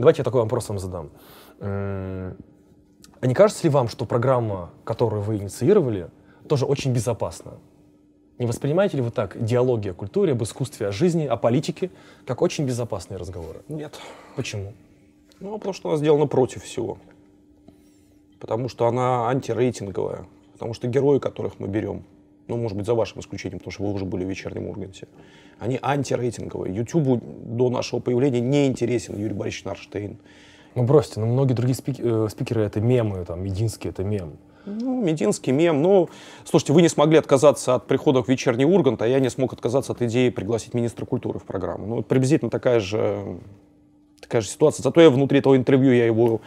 давайте я такой вопрос вам задам. А не кажется ли вам, что программа, которую вы инициировали, тоже очень безопасна? Не воспринимаете ли вы так диалоги о культуре, об искусстве, о жизни, о политике, как очень безопасные разговоры? Нет. Почему? Ну, потому что она сделана против всего. Потому что она антирейтинговая. Потому что герои, которых мы берем, ну, может быть, за вашим исключением, потому что вы уже были в вечернем Урганте, они антирейтинговые. Ютубу до нашего появления не интересен Юрий Борисович Нарштейн. Ну бросьте, ну многие другие спик- э, спикеры это мемы, там, Мединский это мем. Ну, мединский мем. Ну, слушайте, вы не смогли отказаться от прихода в вечерний Ургант, а я не смог отказаться от идеи пригласить министра культуры в программу. Ну, это приблизительно такая же, такая же ситуация. Зато я внутри этого интервью, я его,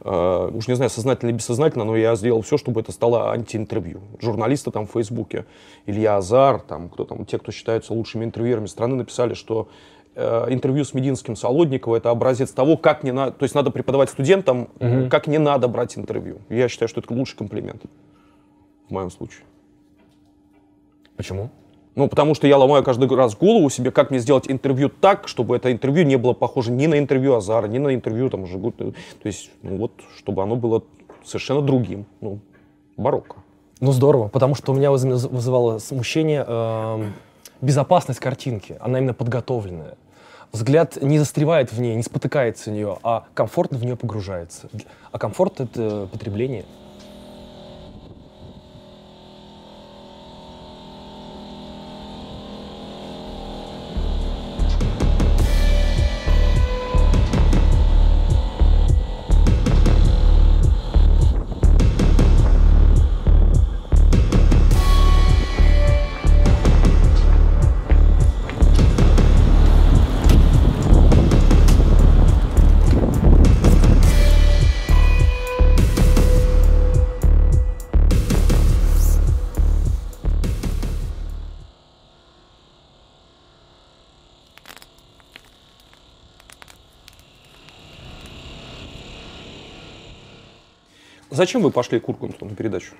э, уж не знаю, сознательно или бессознательно, но я сделал все, чтобы это стало антиинтервью. Журналисты там в Фейсбуке, Илья Азар, там, кто там, те, кто считаются лучшими интервьюерами страны, написали, что э, интервью с Мединским Солодникова это образец того, как не надо, то есть надо преподавать студентам, Мгм. как не надо брать интервью. Я считаю, что это лучший комплимент в моем случае. Почему? Ну, потому что я ломаю каждый раз голову себе, как мне сделать интервью так, чтобы это интервью не было похоже ни на интервью Азара, ни на интервью там Жигут. То есть, ну вот, чтобы оно было совершенно другим. Ну, барокко. Ну здорово, потому что у меня выз- вызывало смущение эм, безопасность картинки. Она именно подготовленная. Взгляд не застревает в ней, не спотыкается в нее, а комфортно в нее погружается. А комфорт — это потребление. Зачем вы пошли к Урганту на передачу?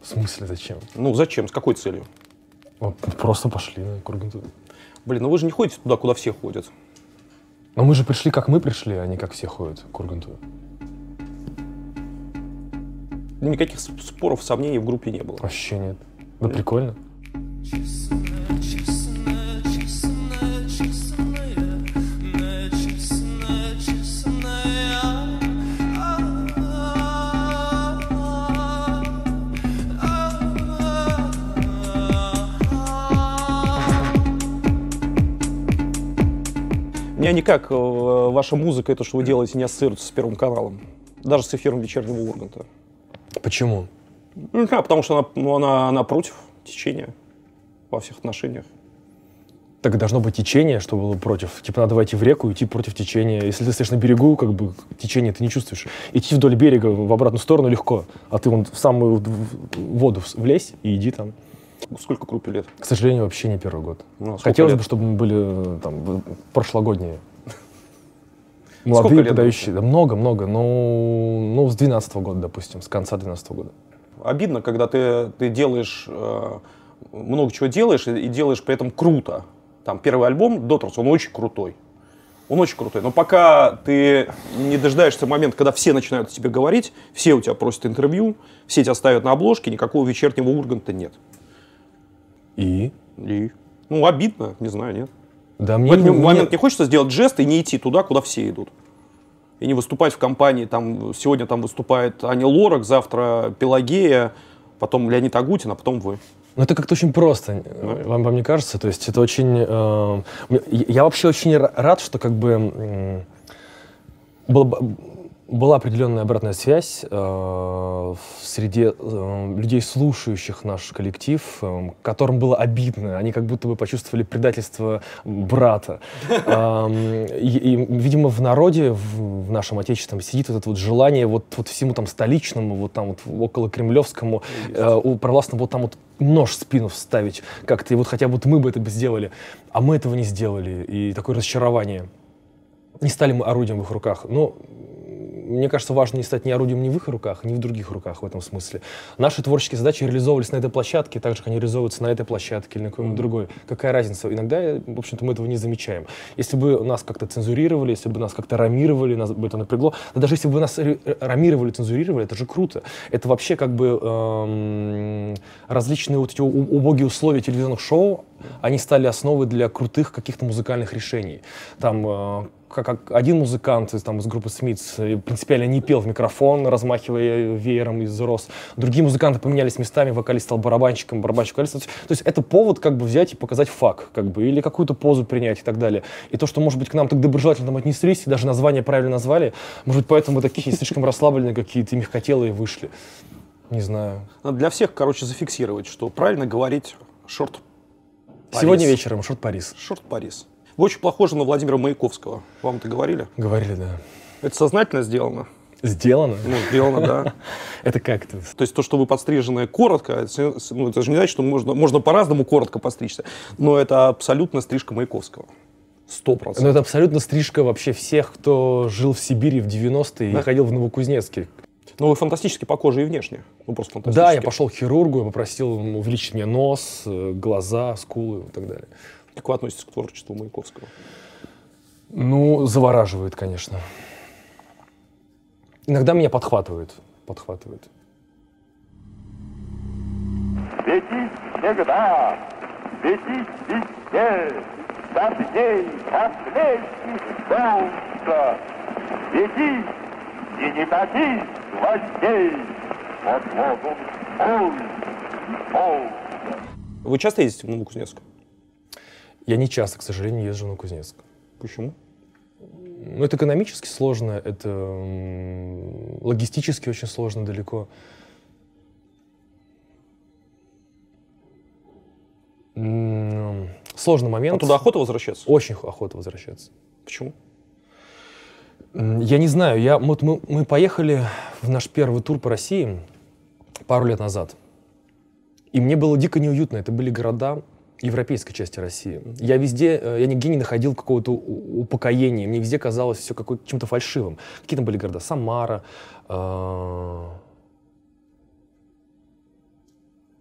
В смысле, зачем? Ну, зачем? С какой целью? Вот Просто пошли на Курганту. Блин, ну вы же не ходите туда, куда все ходят. Но мы же пришли, как мы пришли, а не как все ходят к Курганту. Никаких споров, сомнений в группе не было. Вообще нет. Да прикольно. Меня никак э, ваша музыка, и то, что вы делаете, не ассоциируется с Первым каналом. Даже с эфиром вечернего Урганта. Почему? Ну, да, потому что она, ну, она, она против течения во всех отношениях. Так должно быть течение, что было против. Типа надо войти в реку и идти против течения. Если ты стоишь на берегу, как бы течение ты не чувствуешь. Идти вдоль берега в обратную сторону легко, а ты вон в самую воду влезь и иди там. Сколько группе лет? К сожалению, вообще не первый год. Ну, сколько Хотелось лет? бы, чтобы мы были э, там прошлогодние. Сколько Молодые, лет подающие. Да много, много. Ну, ну, с 12 года, допустим, с конца 12 года. Обидно, когда ты, ты делаешь, э, много чего делаешь и, и делаешь при этом круто. Там первый альбом Доторс, он очень крутой. Он очень крутой. Но пока ты не дожидаешься момента, когда все начинают о тебе говорить, все у тебя просят интервью, все тебя ставят на обложке, никакого вечернего Урганта нет. И? И, ну, обидно, не знаю, нет. Да В мне, этот не- момент мне- не хочется сделать жест и не идти туда, куда все идут. И не выступать в компании, там, сегодня там выступает Аня Лорак, завтра Пелагея, потом Леонид Агутин, а потом вы. Ну, это как-то очень просто, вам, вам не кажется? То есть это очень... э, мне- я вообще очень ра- рад, что как бы м, была, б- была определенная обратная связь э, в среде э, людей, слушающих наш коллектив, э, которым было обидно. Они как будто бы почувствовали предательство брата. Эм, И, и, видимо, в народе, в, в нашем отечественном сидит вот это вот желание вот, вот всему там столичному, вот там вот около кремлевскому, э, у провластного вот там вот нож в спину вставить как-то, и вот хотя бы вот мы бы это бы сделали, а мы этого не сделали, и такое разочарование. Не стали мы орудием в их руках. Ну, мне кажется, важно не стать ни орудием ни в их руках, ни в других руках в этом смысле. Наши творческие задачи реализовывались на этой площадке, так же, как они реализовываются на этой площадке или на какой-нибудь другой. Какая разница? Иногда, в общем-то, мы этого не замечаем. Если бы нас как-то цензурировали, если бы нас как-то рамировали, нас бы это напрягло, да даже если бы нас рамировали, цензурировали, это же круто. Это вообще как бы эм, различные вот эти убогие условия телевизионных шоу, они стали основой для крутых каких-то музыкальных решений. Там э, как, как один музыкант из, там, из группы Смитс принципиально не пел в микрофон, размахивая веером из роз. Другие музыканты поменялись местами, вокалист стал барабанщиком, барабанщик вокалист. То есть это повод как бы взять и показать факт, как бы, или какую-то позу принять и так далее. И то, что, может быть, к нам так доброжелательно там отнеслись, и даже название правильно назвали, может быть, поэтому мы такие слишком расслабленные какие-то, мягкотелые вышли. Не знаю. Надо для всех, короче, зафиксировать, что правильно говорить шорт Сегодня вечером шорт Парис. Шорт Парис. Вы очень похожи на Владимира Маяковского. Вам это говорили? Говорили, да. Это сознательно сделано? Сделано? Ну, сделано, да. Это как это? То есть то, что вы подстрижены коротко, это, ну, это же не значит, что можно, можно по-разному коротко постричься, но это абсолютно стрижка Маяковского. Сто процентов. Но это абсолютно стрижка вообще всех, кто жил в Сибири в 90-е да. и ходил в Новокузнецке. Ну, вы фантастически похожи и внешне. Ну, просто фантастически. Да, я пошел к хирургу, и попросил увеличить мне нос, э, глаза, скулы и так далее. Как вы относитесь к творчеству Маяковского? Ну, завораживает, конечно. Иногда меня подхватывает. Подхватывает. Свети всегда, свети везде, ней, как солнца. Свети и не таки гвоздей под лозунг Вы часто ездите в Новокузнецк? Я не часто, к сожалению, езжу на Кузнецк. Почему? Ну, это экономически сложно, это логистически очень сложно далеко. Сложный момент. А туда охота возвращаться? Очень охота возвращаться. Почему? Я не знаю. Я, вот мы, мы поехали в наш первый тур по России пару лет назад. И мне было дико неуютно. Это были города, европейской части России. Я везде, э, я нигде не находил какого-то упокоения. Мне везде казалось все какой-то чем-то фальшивым. Какие там были города? Самара, э,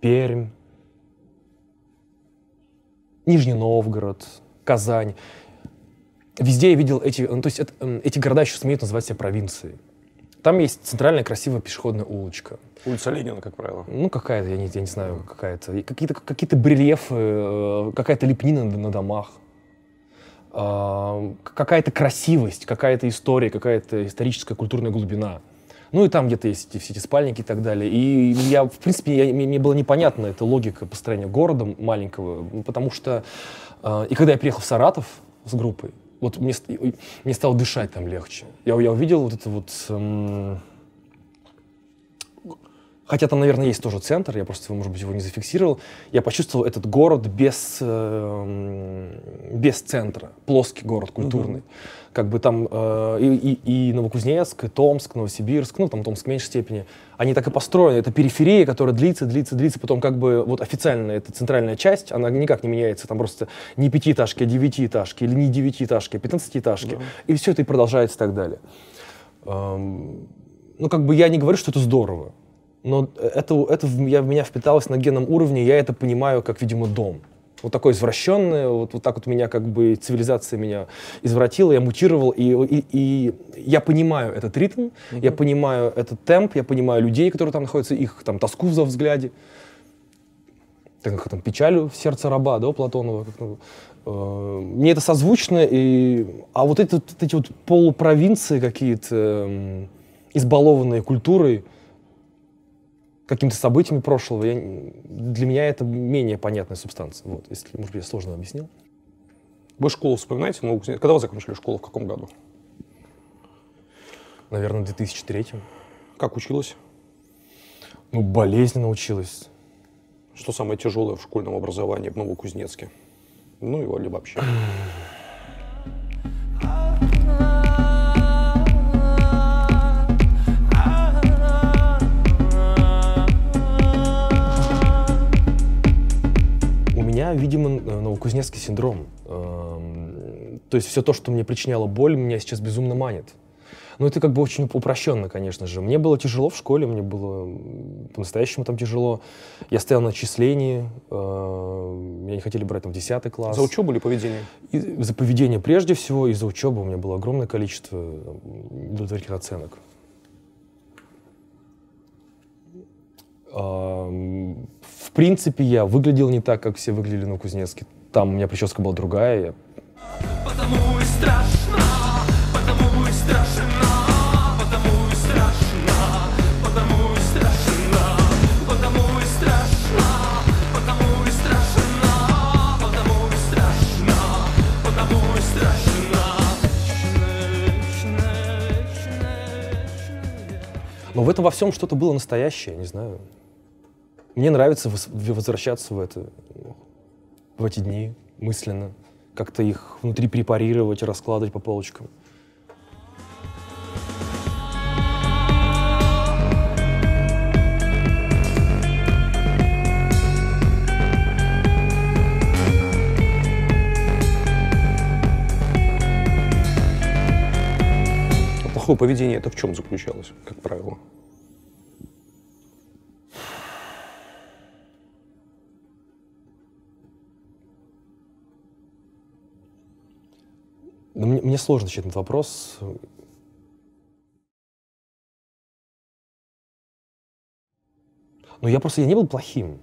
Пермь, Нижний Новгород, Казань. Везде я видел эти, ну, то есть это, эти города еще смеют называть себя провинцией. Там есть центральная красивая пешеходная улочка. Улица Ленина, как правило. Ну, какая-то, я не, я не знаю, какая-то. Какие-то какие брельефы, э, какая-то лепнина на, домах. Э, какая-то красивость, какая-то история, какая-то историческая культурная глубина. Ну и там где-то есть все эти спальники и так далее. И я, в принципе, я, мне, мне было непонятно эта логика построения города маленького, потому что... Э, и когда я приехал в Саратов с группой, вот мне, мне стало дышать там легче. Я, я увидел вот это вот... Эм, хотя там, наверное, есть тоже центр, я просто, может быть, его не зафиксировал. Я почувствовал этот город без, э, без центра, плоский город культурный. Uh-huh как бы там э, и, и, и Новокузнецк, и Томск, Новосибирск, ну там Томск в меньшей степени, они так и построены. Это периферия, которая длится, длится, длится, потом как бы вот официально это центральная часть, она никак не меняется, там просто не пятиэтажки, а девятиэтажки, или не девятиэтажки, а пятнадцатиэтажки, да. и все это и продолжается и так далее. Эм, ну как бы я не говорю, что это здорово, но это, это я, в меня впиталось на генном уровне, я это понимаю как, видимо, дом вот такое извращенное, вот, вот так вот меня как бы цивилизация меня извратила, я мутировал, и, и, и я понимаю этот ритм, mm-hmm. я понимаю этот темп, я понимаю людей, которые там находятся, их там тоску в взгляде, так как там печаль в сердце раба, да, Платонова. Как, ну, э, мне это созвучно, и, а вот, это, вот эти вот полупровинции какие-то, э, избалованные культурой, какими-то событиями прошлого, я, для меня это менее понятная субстанция. Вот, если, может быть, я сложно объяснил. Вы школу вспоминаете? Ну, когда вы закончили школу, в каком году? Наверное, в 2003. Как училась? Ну, болезненно училась. Что самое тяжелое в школьном образовании в Новокузнецке? Ну, его либо вообще. видимо, новокузнецкий синдром. Эм, то есть все то, что мне причиняло боль, меня сейчас безумно манит. Ну, это как бы очень упрощенно, конечно же. Мне было тяжело в школе, мне было по-настоящему там тяжело. Я стоял на отчислении, э, меня не хотели брать там в 10 класс. За учебу или поведение? И за поведение прежде всего, и за учебу у меня было огромное количество удовлетворительных оценок. В принципе, я выглядел не так, как все выглядели на Кузнецке. Там у меня прическа была другая. Я... Потому и страшно, потому и страшно. Но в этом во всем что-то было настоящее, не знаю. Мне нравится возвращаться в это, в эти дни мысленно, как-то их внутри препарировать, раскладывать по полочкам. плохое поведение это в чем заключалось, как правило? Ну, мне, мне сложно на этот вопрос. Но я просто я не был плохим.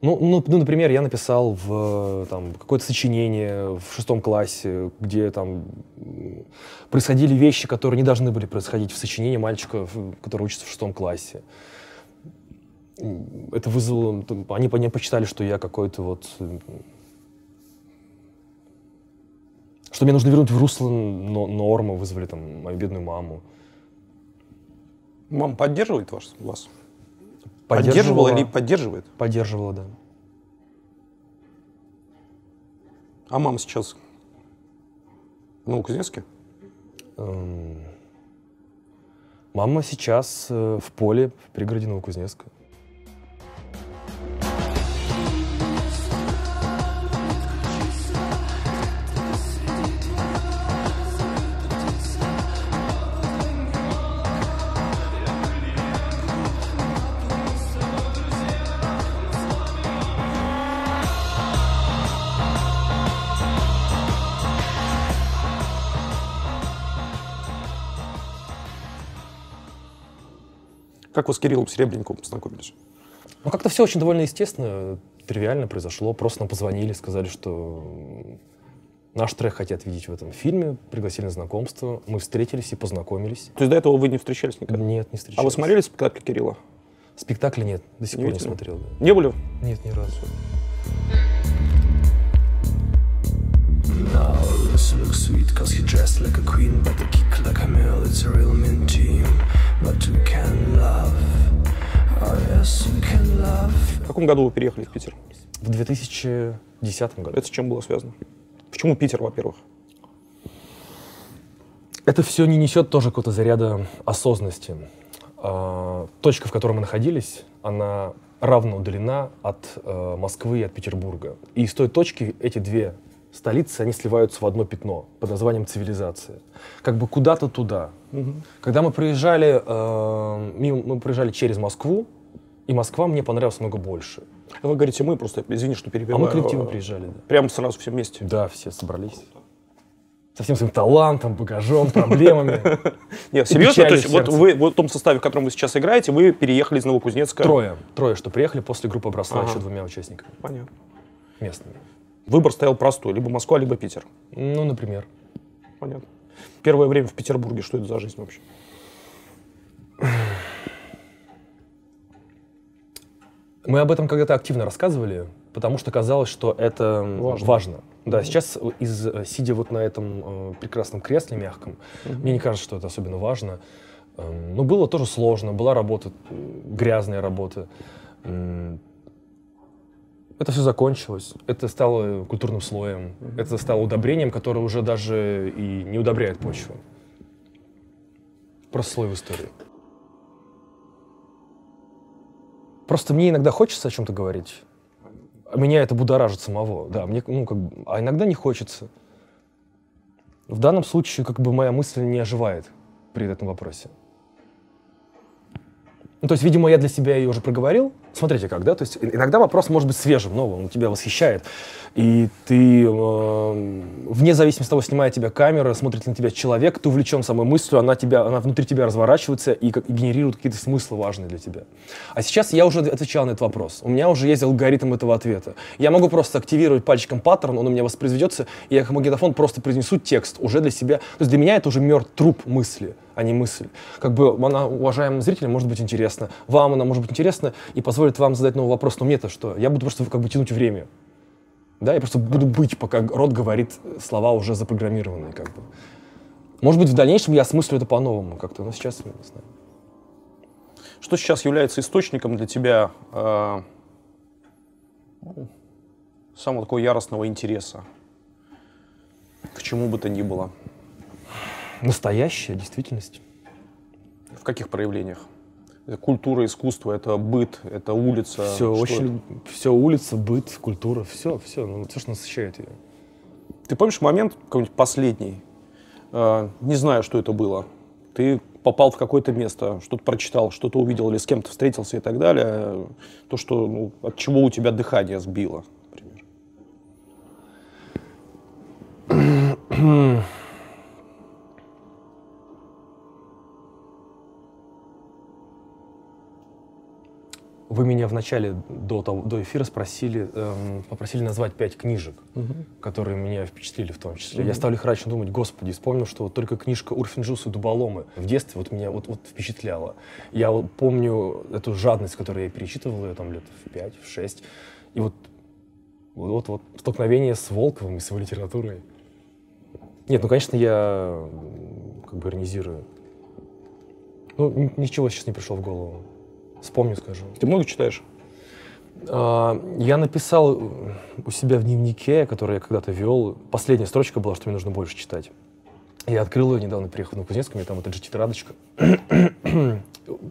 Ну, ну, ну, например, я написал в там, какое-то сочинение в шестом классе, где там происходили вещи, которые не должны были происходить в сочинении мальчика, который учится в шестом классе. Это вызвало... Они, они почитали, что я какой-то вот... Что мне нужно вернуть в русло нормы, вызвали там мою бедную маму. Мама поддерживает вас? вас? Поддерживала или поддерживает? Поддерживала, да. А мама сейчас в Новокузнецке? Эм... Мама сейчас э, в поле в пригороде Новокузнецка. Как вы с Кириллом Серебренниковым познакомились? Ну, как-то все очень довольно естественно, тривиально произошло. Просто нам позвонили, сказали, что наш трек хотят видеть в этом фильме, пригласили на знакомство. Мы встретились и познакомились. То есть до этого вы не встречались никогда? Нет, не встречались. А вы смотрели спектакль Кирилла? Спектакля нет, до сих не пор не смотрел. Да. Не были? Нет, ни разу. Now this looks sweet cause he dressed like a queen But the kick like a male, it's a real mean team But we can love, oh yes we can love В каком году вы переехали в Питер? В 2010 году. Это с чем было связано? Почему Питер, во-первых? Это все не несет тоже какого-то заряда осознанности. А, точка, в которой мы находились, она равно удалена от э, Москвы и от Петербурга. И из той точки эти две столицы, они сливаются в одно пятно под названием цивилизация. Как бы куда-то туда. Угу. Когда мы проезжали, э, мимо, мы проезжали через Москву, и Москва мне понравилась много больше. Вы говорите мы, просто извини, что перебиваю. А мы коллективно приезжали, да. Прямо сразу все вместе? Да, все собрались. Со всем своим талантом, багажом, проблемами. Нет, серьезно? То есть вот вы в том составе, в котором вы сейчас играете, вы переехали из Новокузнецка? Трое. Трое, что приехали после группы обросла еще двумя участниками. Понятно. Местными. Выбор стоял простой, либо Москва, либо Питер. Ну, например. Понятно. Первое время в Петербурге, что это за жизнь вообще? Мы об этом когда-то активно рассказывали, потому что казалось, что это важно. важно. Да, mm-hmm. сейчас, из, сидя вот на этом э, прекрасном кресле мягком, mm-hmm. мне не кажется, что это особенно важно. Э, но было тоже сложно, была работа, грязная работа. Это все закончилось. Это стало культурным слоем. Это стало удобрением, которое уже даже и не удобряет почву. Просто слой в истории. Просто мне иногда хочется о чем-то говорить. А меня это будоражит самого. Да, мне, ну, как бы, а иногда не хочется. В данном случае как бы моя мысль не оживает при этом вопросе. Ну, то есть, видимо, я для себя ее уже проговорил. Смотрите как, да? То есть иногда вопрос может быть свежим, новым, он тебя восхищает. И ты, э, вне зависимости от того, снимает тебя камера, смотрит на тебя человек, ты увлечен самой мыслью, она, тебя, она внутри тебя разворачивается и, как, и генерирует какие-то смыслы важные для тебя. А сейчас я уже отвечал на этот вопрос. У меня уже есть алгоритм этого ответа. Я могу просто активировать пальчиком паттерн, он у меня воспроизведется, и я как магнитофон просто произнесу текст уже для себя. То есть для меня это уже мертв труп мысли а не мысль. Как бы она, уважаемым зрителям, может быть интересна, вам она может быть интересна и позволит вам задать новый вопрос, но мне-то что? Я буду просто как бы тянуть время. Да, я просто буду быть, пока рот говорит слова уже запрограммированные, как бы. Может быть, в дальнейшем я осмыслю это по-новому как-то, но сейчас не знаю. Что сейчас является источником для тебя э, самого такого яростного интереса? К чему бы то ни было? Настоящая действительность. В каких проявлениях? Культура, искусство, это быт, это улица. Все очень, это? все улица, быт, культура, все, все, ну, все, что насыщает ее. Ты помнишь момент какой-нибудь последний? Э, не знаю, что это было. Ты попал в какое-то место, что-то прочитал, что-то увидел или с кем-то встретился и так далее. То, что ну, от чего у тебя дыхание сбило, например. Вы меня в начале до, того, до эфира спросили, эм, попросили назвать пять книжек, угу. которые меня впечатлили в том числе. Угу. Я стал лихорадочно думать, господи, вспомнил, что вот только книжка Урфинджус и Дуболомы в детстве вот меня вот, вот впечатляла. Я вот помню эту жадность, которую я перечитывал ее там лет в пять, в шесть. И вот, вот, вот столкновение с Волковым и с его литературой. Нет, ну, конечно, я как бы иронизирую. Ну, ничего сейчас не пришло в голову. Вспомню, скажу. Ты много читаешь? А, я написал у себя в дневнике, который я когда-то вел, последняя строчка была, что мне нужно больше читать. Я открыл ее недавно, приехал на Кузнецк, у меня там эта тетрадочка.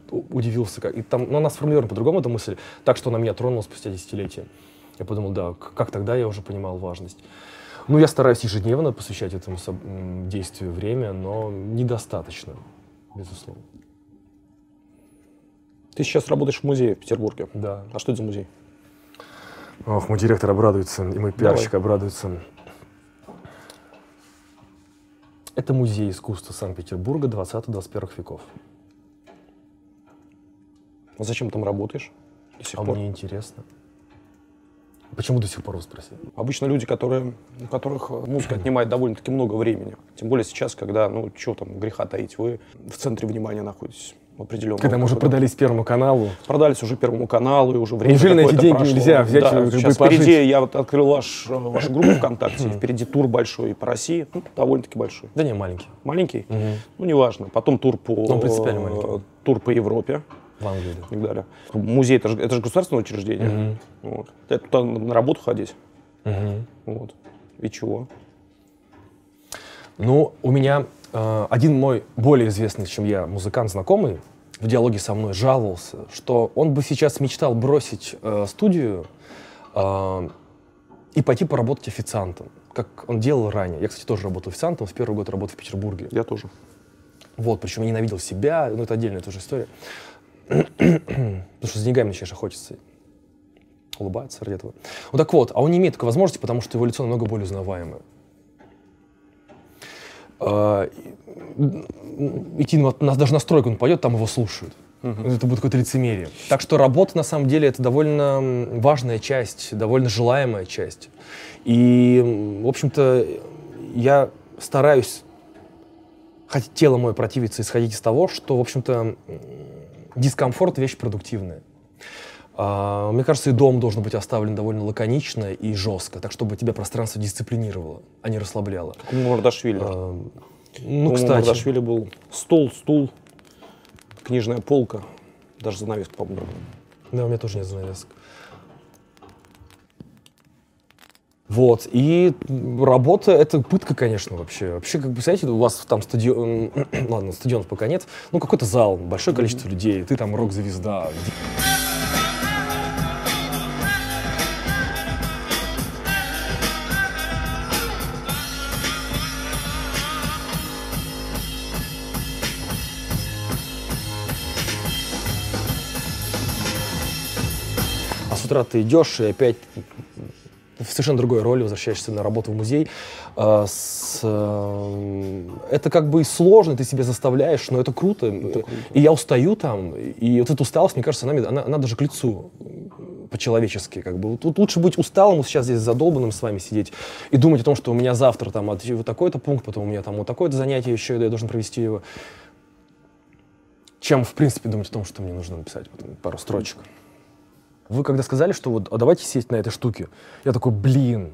Удивился, как. И там, ну, она сформулирована по-другому, эта мысль, так, что она меня тронула спустя десятилетия. Я подумал, да, как тогда я уже понимал важность. Ну, я стараюсь ежедневно посвящать этому действию время, но недостаточно, безусловно. Ты сейчас работаешь в музее в Петербурге. Да. А что это за музей? Ох, мой директор обрадуется, и мой пиарщик Давай. обрадуется. Это музей искусства Санкт-Петербурга 20-21 веков. А зачем там работаешь? До сих а пор? мне интересно. Почему до сих пор вы спросили? Обычно люди, которые, у которых музыка отнимает довольно-таки много времени. Тем более сейчас, когда, ну, что там, греха таить, вы в центре внимания находитесь определенного. Когда мы уже продались Первому каналу. Продались уже Первому каналу, и уже время Неужели на эти деньги прошло. нельзя взять да, и сейчас пожить? впереди, я вот открыл ваш, э, вашу группу ВКонтакте, впереди тур большой по России, ну, довольно-таки большой. Да не, маленький. Маленький? Угу. Ну, неважно. Потом тур по... Ну, принципиально маленький. Тур по Европе. В Англии, да. И так далее. Музей, это же, это же государственное учреждение. Угу. Вот. Это туда на работу ходить. Угу. Вот. И чего? Ну, у меня э, один мой более известный, чем я, музыкант знакомый, в диалоге со мной жаловался, что он бы сейчас мечтал бросить э, студию э, и пойти поработать официантом, как он делал ранее. Я, кстати, тоже работал официантом, в первый год работал в Петербурге. Я тоже. Вот, причем я ненавидел себя, ну это отдельная тоже история. Потому что с деньгами начинаешь охотиться. Улыбается ради этого. Ну так вот, а он не имеет такой возможности, потому что его лицо намного более узнаваемое. А, идти на, нас даже на стройку он пойдет, там его слушают. Угу. Это будет какое-то лицемерие. Так что работа, на самом деле, это довольно важная часть, довольно желаемая часть. И, в общем-то, я стараюсь, хотя тело мое противится, исходить из того, что, в общем-то, дискомфорт — вещь продуктивная. А, мне кажется, и дом должен быть оставлен довольно лаконично и жестко, так чтобы тебя пространство дисциплинировало, а не расслабляло. Как у Мордашвили. А, ну, у кстати. У Мордашвили был стол, стул, книжная полка, даже занавеска, по-моему, Да, у меня тоже нет занавесок. Вот, и работа — это пытка, конечно, вообще. Вообще, как бы, знаете, у вас там стадион, ладно, стадионов пока нет, ну, какой-то зал, большое количество людей, ты там рок-звезда. Утра ты идешь и опять в совершенно другой роли возвращаешься на работу в музей. А, с, э, это как бы сложно, ты себя заставляешь, но это круто. это круто. И я устаю там, и вот эта усталость, мне кажется, она, она, она даже к лицу по-человечески. Как бы. Тут лучше быть усталым, сейчас здесь задолбанным с вами сидеть и думать о том, что у меня завтра там вот такой-то пункт, потом у меня там вот такое-то занятие еще, я должен провести его чем, в принципе, думать о том, что мне нужно написать вот, пару строчек. Вы когда сказали, что вот, а давайте сесть на этой штуке, я такой, блин,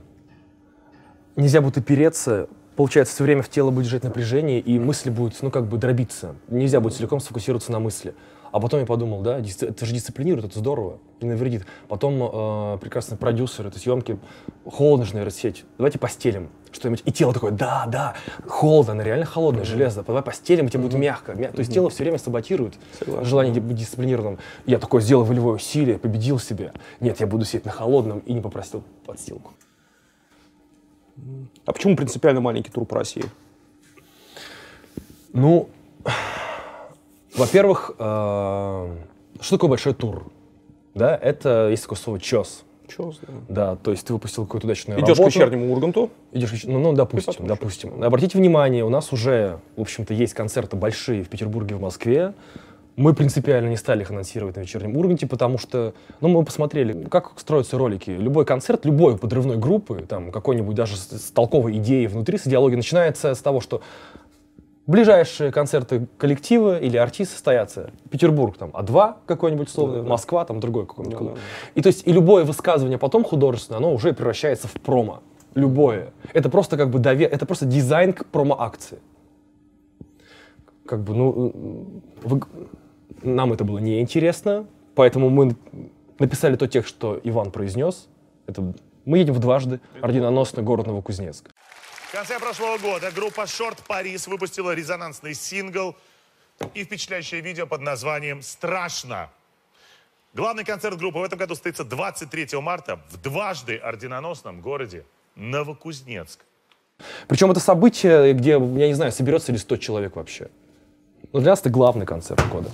нельзя будет опереться, получается, все время в тело будет держать напряжение, и мысли будут, ну, как бы дробиться. Нельзя будет целиком сфокусироваться на мысли. А потом я подумал, да, это же дисциплинирует, это здорово, не навредит. Потом э, прекрасный продюсер этой съемки, холодно же, наверное, сеть, давайте постелим что-нибудь. И тело такое, да, да, холодно, она реально холодное, mm-hmm. железо, давай постелим, и тебе mm-hmm. будет мягко. Мя... Mm-hmm. То есть тело все время саботирует Согласен. желание быть дисциплинированным. Я такой сделал волевое усилие, победил себя. Нет, я буду сидеть на холодном и не попросил подстилку. А почему принципиально маленький тур по России? Ну, во-первых, э, что такое большой тур? Да, это есть такое слово «чес». Чес, да. Да, то есть ты выпустил какую-то удачную Идешь работу. к вечернему Урганту? Идешь, ну, ну допустим, допустим. Обратите внимание, у нас уже, в общем-то, есть концерты большие в Петербурге, в Москве. Мы принципиально не стали их анонсировать на вечернем Урганте, потому что, ну, мы посмотрели, как строятся ролики. Любой концерт, любой подрывной группы, там, какой-нибудь даже с толковой идеей внутри, с идеологией, начинается с того, что Ближайшие концерты коллектива или артиста состоятся. Петербург там А2 какой-нибудь условно, да, Москва там другой какой-нибудь да, клуб. Да. И то есть и любое высказывание потом художественное, оно уже превращается в промо. Любое. Это просто как бы довер... это просто дизайн к промо-акции. Как бы, ну, вы... нам это было неинтересно, поэтому мы написали тот текст, что Иван произнес. Это мы едем в дважды, орденоносный город Новокузнецк. В конце прошлого года группа Short Paris выпустила резонансный сингл и впечатляющее видео под названием «Страшно». Главный концерт группы в этом году состоится 23 марта в дважды орденоносном городе Новокузнецк. Причем это событие, где, я не знаю, соберется ли 100 человек вообще. Но для нас это главный концерт года.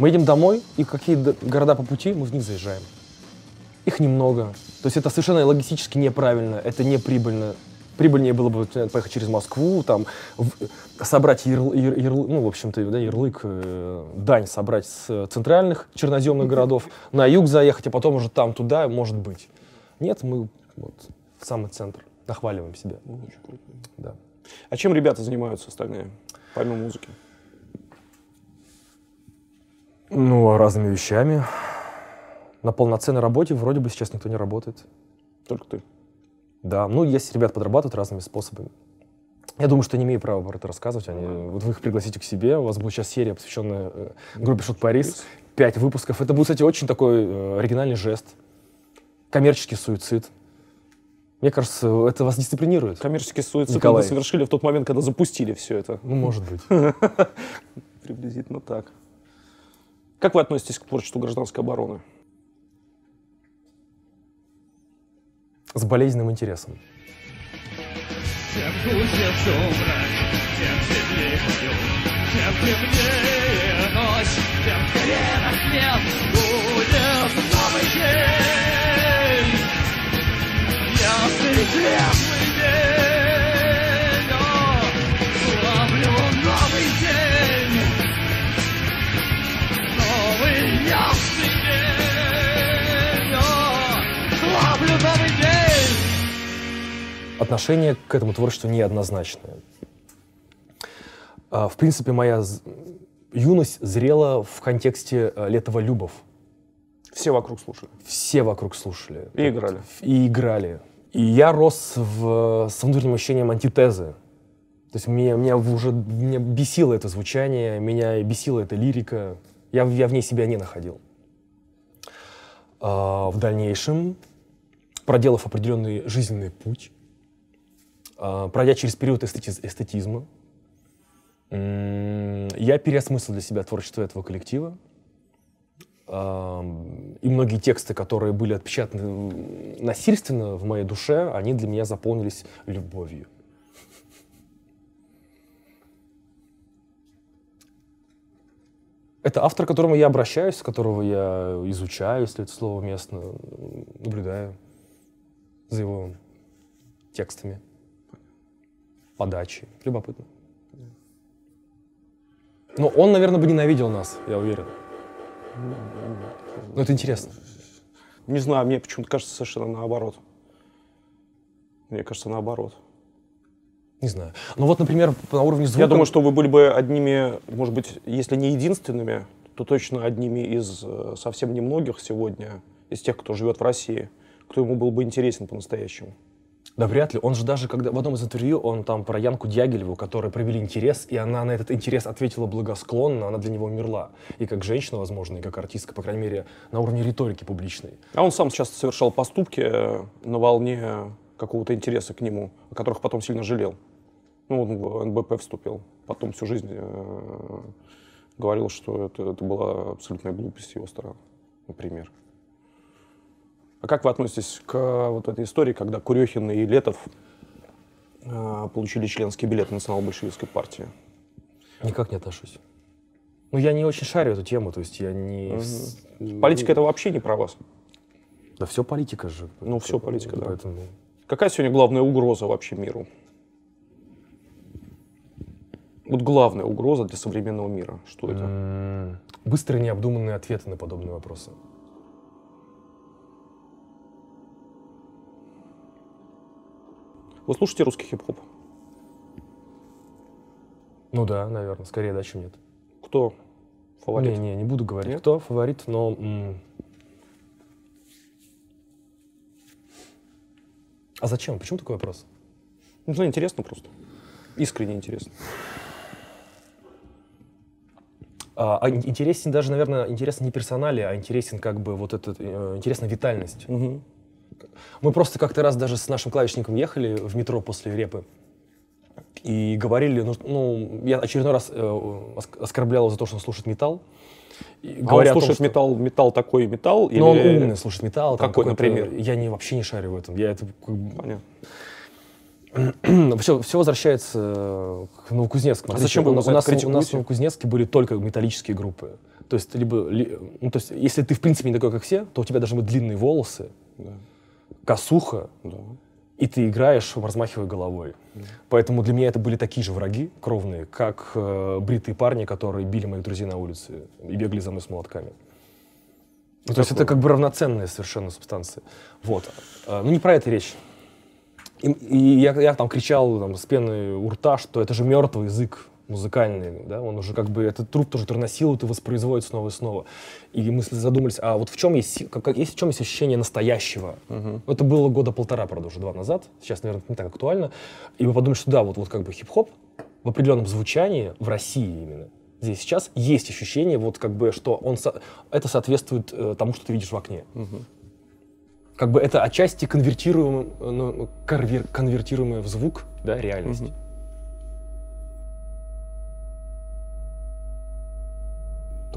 Мы едем домой, и какие города по пути, мы в них заезжаем. Их немного. То есть это совершенно логистически неправильно, это не прибыльно. Прибыльнее было бы поехать через Москву, там, в, собрать ярл, яр, ярл, ну, в общем-то, да, ярлык, э, дань собрать с центральных черноземных городов, на юг заехать, а потом уже там, туда, может быть. Нет, мы вот в самый центр, нахваливаем себя. Очень круто. Да. А чем ребята занимаются остальные, помимо музыки? Ну, разными вещами. На полноценной работе вроде бы сейчас никто не работает. Только ты? Да, ну, есть ребят подрабатывают разными способами. Я думаю, что не имею права про это рассказывать. Они, вот вы их пригласите к себе, у вас будет сейчас серия, посвященная э, группе Шут Парис. Пять выпусков. Это будет, кстати, очень такой э, оригинальный жест. Коммерческий суицид. Мне кажется, это вас дисциплинирует. Коммерческий суицид Николай. вы совершили в тот момент, когда запустили все это. Ну, может быть. Приблизительно так. Как вы относитесь к творчеству гражданской обороны? С болезненным интересом. Чем гуще сумрак, тем светлее днем, чем темнее ночь, тем скорее рассвет будет новый день. Ясный светлый Отношение к этому творчеству неоднозначное. А, в принципе, моя юность зрела в контексте э, Летова Любов. Все вокруг слушали? Все вокруг слушали. И играли? И играли. И я рос в, с внутренним ощущением антитезы. То есть меня, меня уже меня бесило это звучание, меня бесила эта лирика. Я, я в ней себя не находил. А, в дальнейшем, проделав определенный жизненный путь, пройдя через период эстетиз- эстетизма, я переосмыслил для себя творчество этого коллектива. И многие тексты, которые были отпечатаны насильственно в моей душе, они для меня заполнились любовью. Это автор, к которому я обращаюсь, которого я изучаю, если это слово уместно, наблюдаю за его текстами, подачей. Любопытно. Но он, наверное, бы ненавидел нас, я уверен. Но это интересно. Не знаю, мне почему-то кажется совершенно наоборот. Мне кажется, наоборот. Не знаю. Ну вот, например, на уровне звука... Я думаю, что вы были бы одними, может быть, если не единственными, то точно одними из э, совсем немногих сегодня, из тех, кто живет в России, кто ему был бы интересен по-настоящему. Да вряд ли. Он же даже, когда в одном из интервью, он там про Янку Дягилеву, которой провели интерес, и она на этот интерес ответила благосклонно, она для него умерла. И как женщина, возможно, и как артистка, по крайней мере, на уровне риторики публичной. А он сам часто совершал поступки э, на волне какого-то интереса к нему, о которых потом сильно жалел. Ну, он в НБП вступил, потом всю жизнь э, говорил, что это, это была абсолютная глупость с его стороны, например. А как вы относитесь к вот этой истории, когда Курехин и Летов э, получили членские билеты национал-большевистской партии? Никак не отношусь. Ну, я не очень шарю эту тему, то есть я не... с- Политика это вообще не про вас. Да все политика же. Ну, всё политика, да. Поэтому... Какая сегодня главная угроза вообще миру? Вот главная угроза для современного мира. Что это? М, Быстрые необдуманные ответы на подобные вопросы. Вы слушаете русский хип-хоп? Ну да, наверное, скорее да, чем нет. Кто фаворит? Не, не, не буду говорить, Нет? кто фаворит, но... м. А зачем? Почему такой вопрос? Не знаю, интересно просто. Искренне интересно. А, а ин- интересен даже, наверное, интересен не персоналия, а интересен как бы вот этот, э, интересна витальность. Мгм. Мы просто как-то раз даже с нашим клавишником ехали в метро после репы и говорили, ну, ну, я очередной раз э, оск- оскорблял его за то, что он слушает металл. И А он говоря о том, слушает что- металл, металл такой металл? Ну, он или- умный, слушает металл. там Какой, например? Я не, вообще не шарю в этом. Я это Понятно. все, все возвращается э, к Новокузнецкому. А зачем у, у, нас, у нас в Новокузнецке были только металлические группы. То есть, либо, ли- ну, то есть, если ты в принципе не такой, как все, то у тебя должны быть длинные волосы, Да, косуха, да. и ты играешь, размахивая головой. Поэтому для меня это были такие же враги кровные, как э, бритые парни, которые били моих друзей на улице и бегали за мной с молотками. Ну, то есть это как бы равноценная совершенно субстанция. Вот. А, ну, не про это речь. И, и я, я там кричал там, с пеной у рта, что это же мертвый язык музыкальный, да, он уже как бы, этот труп тоже насилует и воспроизводит снова и снова. И мы задумались, а вот в чем есть, как, как- есть, в чем есть ощущение настоящего? Это было года полтора, правда, уже два назад, сейчас, наверное, не так актуально. И мы подумали, что да, вот, вот как бы хип-хоп в определенном звучании, в России именно, здесь сейчас, есть ощущение, вот как бы, что он, со- это соответствует э, тому, что ты видишь в окне. Как бы это отчасти конвертируемое, э, ну, конвер- конвертируемое в звук, да, реальность. Мгм.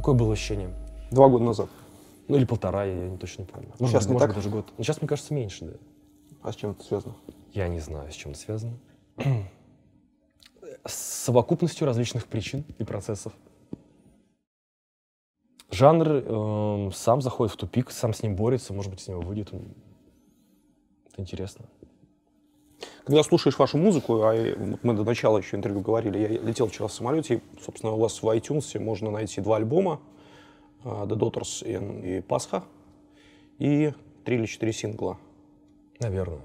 Такое было ощущение. Два года назад. Ну или полтора, я, я не точно не помню. Может, Сейчас может так? даже год. Но сейчас, мне кажется, меньше, да. А с чем это связано? Я не знаю, с чем это связано. С совокупностью различных причин и процессов. Жанр эм, сам заходит в тупик, сам с ним борется, может быть, с него выйдет. Это интересно. Когда слушаешь вашу музыку, а мы до начала еще интервью говорили, я летел вчера в самолете, и, собственно, у вас в iTunes можно найти два альбома, а, The Daughters и, Пасха, и три или четыре сингла. Наверное.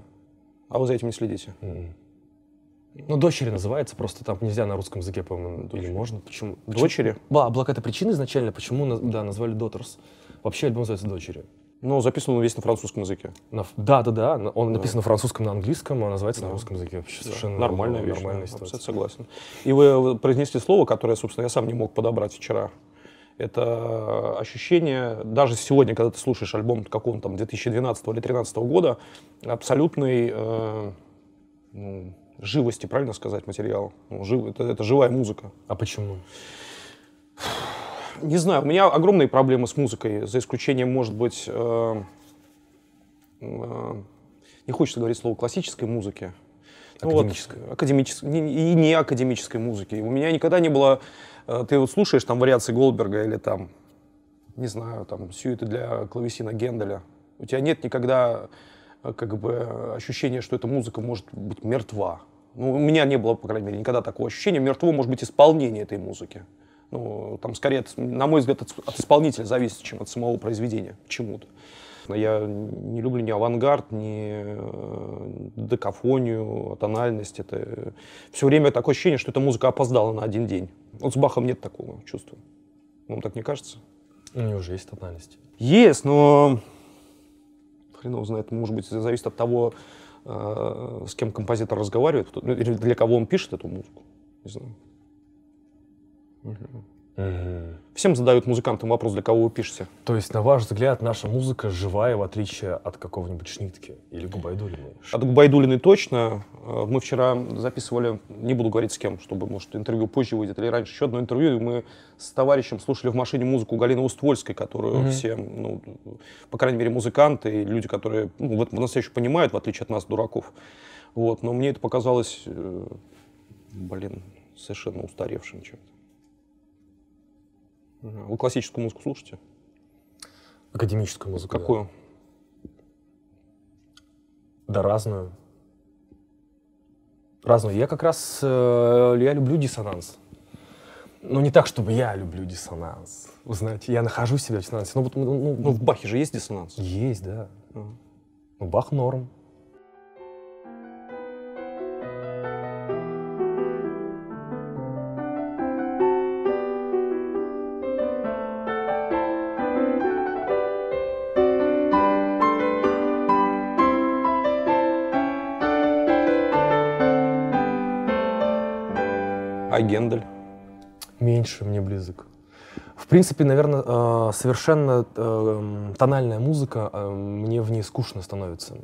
А вы за этим не следите? М. Ну, дочери называется, просто там нельзя на русском языке, по-моему, или можно. Почему? Дочери? Да, была какая-то причина изначально, почему, да, назвали Daughters. Вообще альбом называется «Дочери». Ну, записан он весь на французском языке. На да, да, да. на- Он написан на французском, на английском, а называется на Да. русском языке. Вообще Да, совершенно нормальная вещь. нормальная да, ситуация. согласен. И вы произнесли слово, которое, собственно, я сам не мог подобрать вчера. Это ощущение, даже сегодня, когда ты слушаешь альбом какого-то там 2012 или 2013 года, абсолютной, э, ну, живости, правильно сказать, материал. Ну, жив, это, это живая музыка. А почему? Не знаю, у меня огромные проблемы с музыкой, за исключением, может быть, э, э, не хочется говорить слово классической музыки. Ну вот, Академической. академической. и не академической музыки. У меня никогда не было... э, Ты вот слушаешь там вариации Голдберга или там, не знаю, там, сюиты для клавесина Генделя. У тебя нет никогда э, как бы ощущения, что эта музыка может быть мертва. Ну, у меня не было, по крайней мере, никогда такого ощущения. Мертво может быть исполнение этой музыки. Ну, там скорее, от- на мой взгляд, от, от исполнителя зависит, чем от самого произведения почему-то. Я не люблю ни авангард, ни э, декафонию, тональность. Это все время такое ощущение, что эта музыка опоздала на один день. Вот с Бахом нет такого чувства. Вам так не кажется? У него уже есть тотальность. Есть, но хрен его знает, может быть, это зависит от того, э, с кем композитор разговаривает, ну, или для кого он пишет эту музыку. Не знаю. Всем задают музыкантам вопрос, для кого вы пишете. То есть, на ваш взгляд, наша музыка живая, в отличие от какого-нибудь Шнитки или Губайдулиной? От Губайдулиной точно. Э, Мы вчера записывали, не буду говорить с кем, чтобы, может, интервью позже выйдет или раньше, еще одно интервью, и мы с товарищем слушали в машине музыку Галины Уствольской, которую все, ну, по крайней мере, музыканты и люди, которые ну, в этом по-настоящему понимают, в отличие от нас, дураков. Вот. Но мне это показалось, э, блин, совершенно устаревшим чем-то. Вы классическую музыку слушаете? Академическую музыку. да. Какую? Да, разную. Разную. Я как раз, э, я люблю диссонанс. Но не так, чтобы я люблю диссонанс. Вы знаете, я нахожу себя в диссонансе. Ну, вот, ну, ну, Ну, в Бахе же есть диссонанс. есть, да. Ну, Бах норм. А Гендель? Меньше мне близок. В принципе, наверное, э, совершенно э, тональная музыка, э, мне в ней скучно становится.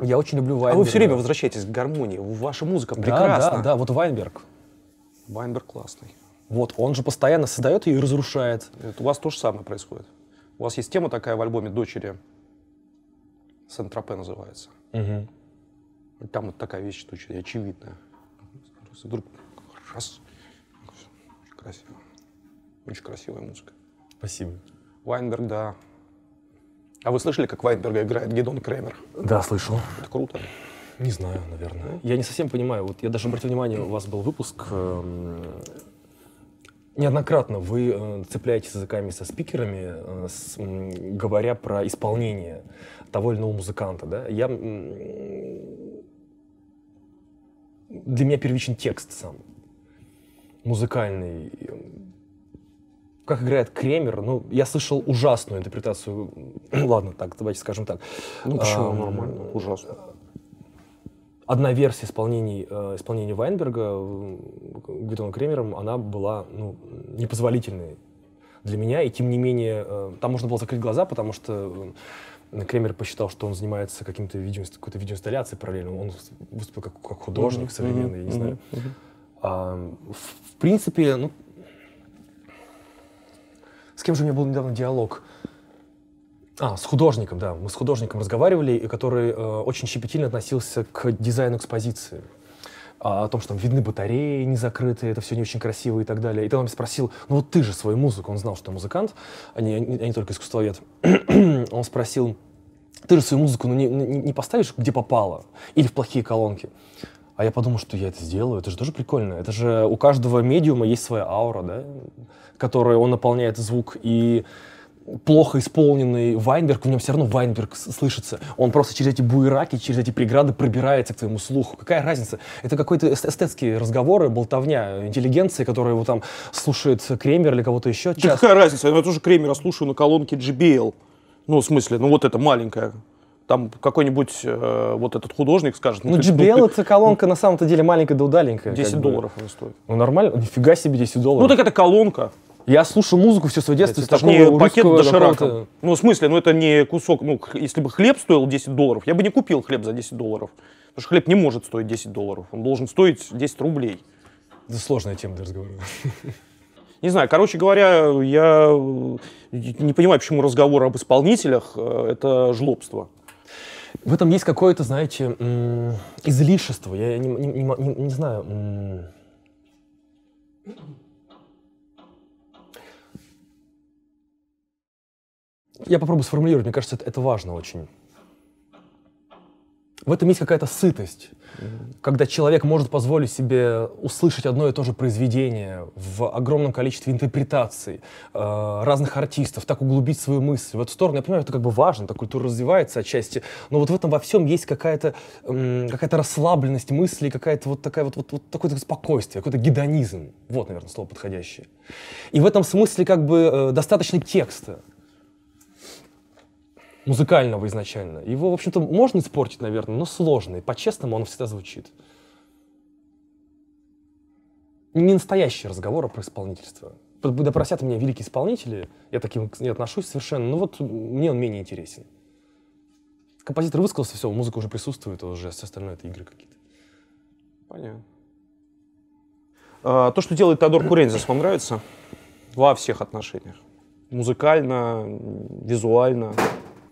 Я очень люблю А Вайнберга. вы все время возвращаетесь к гармонии. Ваша музыка Да, прекрасна. Да, да, вот Вайнберг. Вайнберг классный. Вот, он же постоянно создает ее и разрушает. Это у вас то же самое происходит. У вас есть тема такая в альбоме «Дочери». Сент-Тропе называется. Мгм. Там вот такая вещь очень очевидная. Вдруг раз. Очень красиво. Очень красивая музыка. Спасибо. Вайнберг, да. А вы слышали, как Вайнберга играет Гедон Кремер? Да, слышал. Это круто. Не знаю, наверное. Я не совсем понимаю. Вот я даже обратил внимание, у вас был выпуск. эм, неоднократно вы э, цепляетесь языками со спикерами, э, с, говоря про исполнение того или иного музыканта. Да? Я, для меня первичен текст сам. Музыкальный. Как играет Кремер, ну, я слышал ужасную интерпретацию. Ладно, так, давайте скажем так. Ну почему? Ам, Нормально. Ужасно. одна версия исполнений, э, исполнения Вайнберга э, Гидоном Кремером, она была ну, непозволительной для меня, и тем не менее, э, там можно было закрыть глаза, потому что Кремер посчитал, что он занимается каким-то видео, какой-то видеоинсталляцией параллельно, он выступил как, как художник современный, я не знаю. А, в, в принципе, ну, с кем же у меня был недавно диалог? А, с художником, да. Мы с художником разговаривали, и который э, очень щепетильно относился к дизайну экспозиции. А, о том, что там видны батареи не закрытые, это все не очень красиво и так далее. И ты он спросил, ну вот ты же свою музыку, он знал, что я музыкант, а не, а не только искусствовед. он спросил, ты же свою музыку ну, не, не поставишь, где попало, или в плохие колонки. А я подумал, что я это сделаю, это же тоже прикольно. Это же у каждого медиума есть своя аура, да, которой он наполняет звук. И плохо исполненный Вайнберг, в нем все равно Вайнберг слышится. Он просто через эти буераки, через эти преграды пробирается к твоему слуху. Какая разница? Это какой-то эст- эстетские разговоры, болтовня интеллигенции, которая его там слушает Кремер или кого-то еще. Да какая разница? Я тоже Кремера слушаю на колонке JBL. Ну, в смысле, ну вот это маленькая. Там какой-нибудь э, вот этот художник скажет... Ну, ты- это колонка на самом-то деле маленькая да удаленькая. 10 как бы. долларов она стоит. Ну, нормально. Нифига себе 10 долларов. Ну, так это колонка. Я слушал музыку все свое детство. Это же не пакет доширака. Ну, в смысле, ну это не кусок, ну, если бы хлеб стоил 10 долларов, я бы не купил хлеб за 10 долларов. Потому что хлеб не может стоить 10 долларов, он должен стоить 10 рублей. Это сложная тема для разговора. Не знаю, короче говоря, я э, не понимаю, почему разговор об исполнителях э, это жлобство. В этом есть какое-то, знаете, излишество. Я не, не- не не- знаю. Я попробую сформулировать. Мне кажется, это, это важно очень. В этом есть какая-то сытость, когда человек может позволить себе услышать одно и то же произведение в огромном количестве интерпретаций э, разных артистов, так углубить свою мысль в эту сторону. Я понимаю, это как бы важно, так культура развивается отчасти, но вот в этом во всем есть какая-то м, какая-то расслабленность мысли, какая-то вот такая вот, вот, вот такое спокойствие, какой-то гедонизм. Вот, наверное, слово подходящее. И в этом смысле как бы э, достаточно текста музыкального изначально. Его, в общем-то, можно испортить, наверное, но сложно. И по-честному он всегда звучит. Не настоящий разговор а про исполнительство. П- Да просят меня великие исполнители, я таким не отношусь совершенно, но вот мне он менее интересен. Композитор высказался, все, музыка уже присутствует, а уже все остальное это игры какие-то. Понятно. А, то, что делает Теодор Курензис, вам нравится? Во всех отношениях. Музыкально, визуально.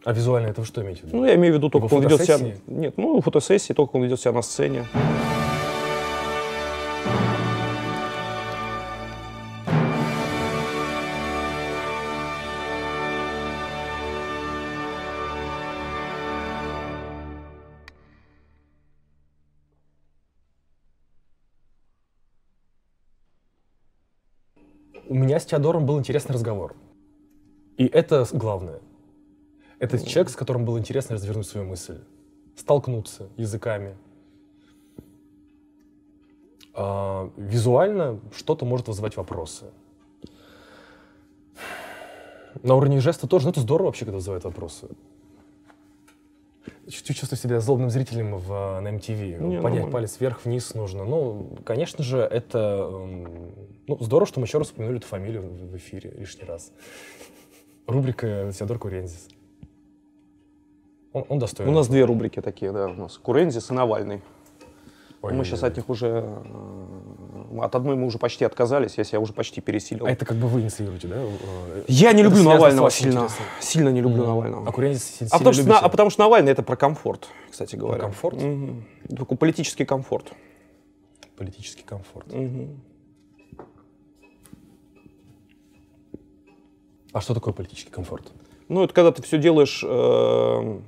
А визуально это вы что имеете в виду? Ну, я имею в виду то, Его он ведет себя... Нет, ну, фотосессии, то, как он ведет себя на сцене. У меня с Теодором был интересный разговор. И это главное. Это человек, с которым было интересно развернуть свою мысль. Столкнуться языками. А, визуально что-то может вызывать вопросы. На уровне жеста тоже, ну это здорово вообще, когда вызывает вопросы. Чуть- Чувствую себя злобным зрителем в, а, на MTV. Не, Поднять нормально. палец вверх-вниз нужно. Ну, конечно же, это эм, ну, здорово, что мы еще раз упомянули эту фамилию в эфире лишний раз. Рубрика Теодор Курензис. Он, он достоин. У нас две рубрики такие, да, у нас Курензис и Навальный. Ой, мы сейчас от них уже... э, От одной мы уже почти отказались, я себя уже почти пересилил. А это как бы вы инициируете, да? Э, Я не это люблю Навального сильно. интересом. Сильно не люблю Мгм. Навального. А Курензис А потому, что, на- а потому что Навальный это про комфорт, кстати говоря. комфорт? Мгм. Такой политический комфорт. Политический комфорт. Мгм. А что такое политический комфорт? Ну, это когда ты все делаешь э,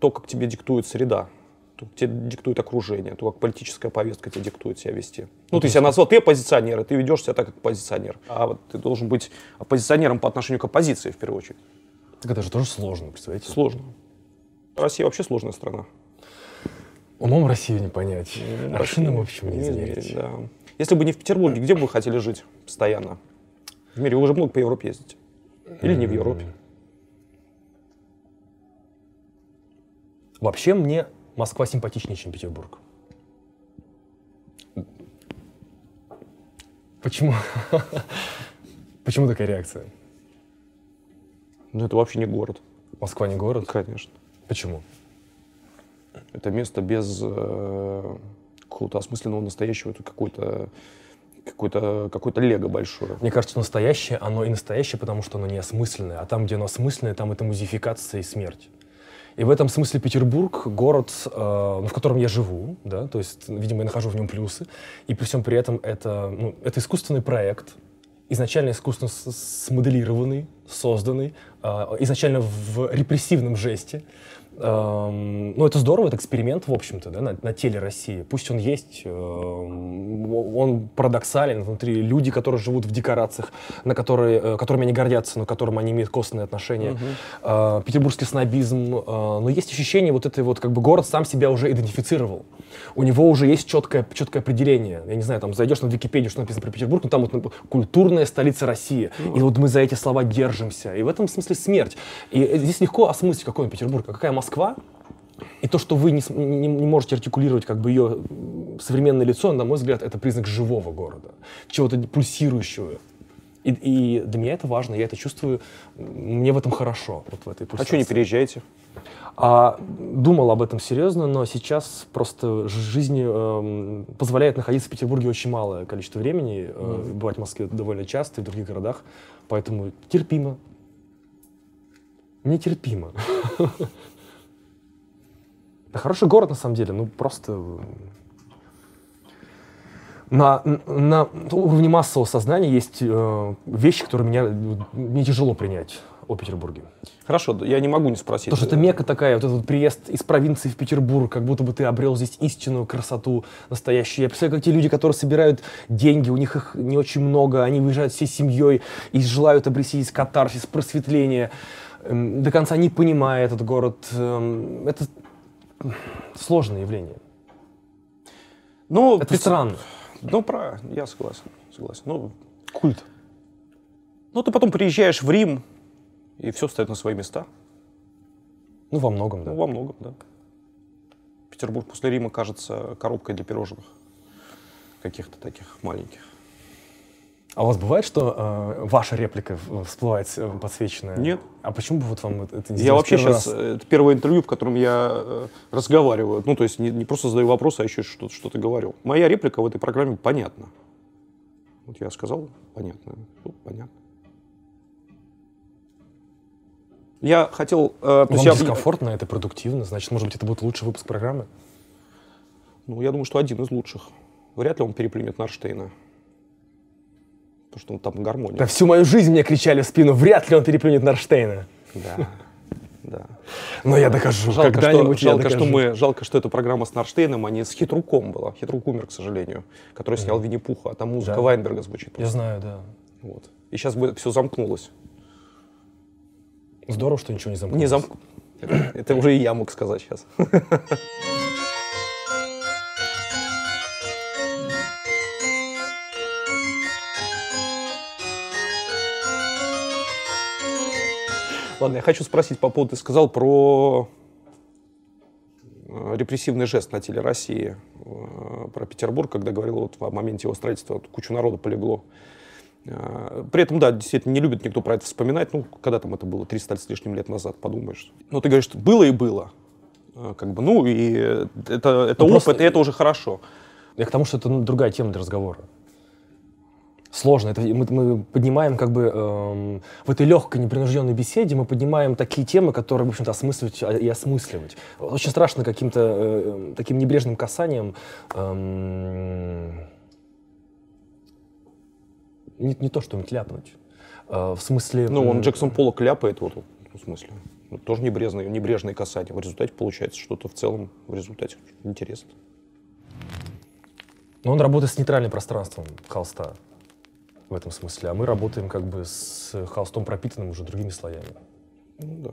то, как тебе диктует среда. То, как тебе диктует окружение, то, как политическая повестка тебе диктует себя вести. Ну, ты себя назвал, ты оппозиционер, и ты ведешь себя так, как оппозиционер. А вот ты должен быть оппозиционером по отношению к оппозиции, в первую очередь. Так это же тоже сложно, представляете? Сложно. Россия вообще сложная страна. Умом Россию не понять. М, Аршином, в общем, не измерить. измерить, да. Если бы не в Петербурге, где бы вы хотели жить постоянно? В мире вы уже много по Европе ездите. Или не в Европе. Вообще мне Москва симпатичнее, чем Петербург. Почему? Почему такая реакция? Но это вообще не город, Москва не город? конечно. Почему? Это место без э, какого-то осмысленного настоящего, это какой-то какой-то какой-то лего большое. Мне кажется, настоящее, оно и настоящее, потому что оно неосмысленное. А там, где оно осмысленное, там это музификация и смерть. И в этом смысле Петербург — город, э, ну, в котором я живу, да, то есть, видимо, я нахожу в нем плюсы. И при всем при этом это, ну, это искусственный проект, изначально искусственно смоделированный, созданный, э, изначально в репрессивном жесте. Эм, ну, это здорово, это эксперимент, в общем-то, да, на, на теле России. Пусть он есть, эм, он парадоксален внутри. Люди, которые живут в декорациях, на которые, э, которыми они гордятся, но к которым они имеют костное отношение. Э, петербургский снобизм. э, но есть ощущение, вот этой вот, как бы город сам себя уже идентифицировал. У него уже есть четкое, четкое определение. Я не знаю, там зайдешь на Википедию, что написано про Петербург, ну там вот например, культурная столица России. И вот мы за эти слова держимся. И в этом смысле смерть. И э, здесь легко осмыслить, какой он Петербург, а какая Москва. И то, что вы не, не- не можете артикулировать как бы ее современное лицо, на мой взгляд, это признак живого города, чего-то пульсирующего. И, и для меня это важно, я это чувствую, мне в этом хорошо, вот в этой А что не переезжаете? А, думал об этом серьезно, но сейчас просто жизнь э, позволяет находиться в Петербурге очень малое количество времени, э, Мгм. бывать в Москве довольно часто и в других городах, поэтому терпимо. Мне терпимо. Это хороший город на самом деле, ну просто э, на, на уровне массового сознания есть э, вещи, которые меня, мне тяжело принять о Петербурге. Хорошо, я не могу не спросить. Потому что это мека такая, вот этот вот приезд из провинции в Петербург, как будто бы ты обрел здесь истинную красоту настоящую. Я представляю, как те люди, которые собирают деньги, у них их не очень много, они выезжают всей семьей и желают обрести здесь катарсис, просветление, эм, до конца не понимая этот город. Эм, Это сложное явление. Ну, Это ты- странно. Ну, про, я согласен, согласен. Ну, Культ. ну, ты потом приезжаешь в Рим, и все встает на свои места. Ну, во многом, да. Ну, во многом, да. Петербург после Рима кажется коробкой для пирожных. Каких-то таких маленьких. А у вас бывает, что э, ваша реплика всплывает э, подсвеченная? Нет. А почему бы вот вам это это не Я вообще сейчас... раз? Это первое интервью, в котором я э, разговариваю. Ну, то есть не, не просто задаю вопросы, а еще что-то что говорю. Моя реплика в этой программе понятна. Вот я сказал, понятно. Ну, понятно. Я хотел... э, Вам я- дискомфортно, это продуктивно, значит, может быть, это будет лучший выпуск программы? Ну, я думаю, что один из лучших. Вряд ли он переплюнет Нарштейна. Потому что он там гармония. Да всю мою жизнь мне кричали в спину, вряд ли он переплюнет Нарштейна. Да, да. Но я докажу, Жалко, что, жалко, что докажу. мы, жалко, что эта программа с Нарштейном, а не с Хитруком была. Хитрук умер, к сожалению, который снял Винни-Пуха, а там музыка Да. Вайнберга звучит. Я знаю, да. Вот. И сейчас бы все замкнулось. Здорово, что ничего не замкнулось. Не замк... Это, уже и я мог сказать сейчас. Ладно, я хочу спросить по поводу, ты сказал про э, репрессивный жест на теле России, э, про Петербург, когда говорил вот о моменте его строительства, вот кучу народу полегло. Э, При этом, да, действительно, не любит никто про это вспоминать. Ну, когда там это было, 300 с лишним лет назад, подумаешь. Ну, ты говоришь, что было и было. Э, Как бы, ну, и это, это Ну, опыт, просто- и это уже хорошо. Я к тому, что это ну, другая тема для разговора. Сложно. Это мы, мы поднимаем как бы эм, в этой легкой, непринужденной беседе мы поднимаем такие темы, которые, в общем-то, осмысливать а- и осмысливать. Очень страшно каким-то э, таким небрежным касанием эм, не, не то, что-нибудь ляпнуть. Э, в смысле... Ну, он Джексон Пола кляпает, вот, в смысле. Ну, тоже небрежное, небрежное касание. В результате получается что-то в целом, в результате интересно. Но он работает с нейтральным пространством холста в этом смысле, а мы работаем как бы с холстом пропитанным уже другими слоями. Ну, да.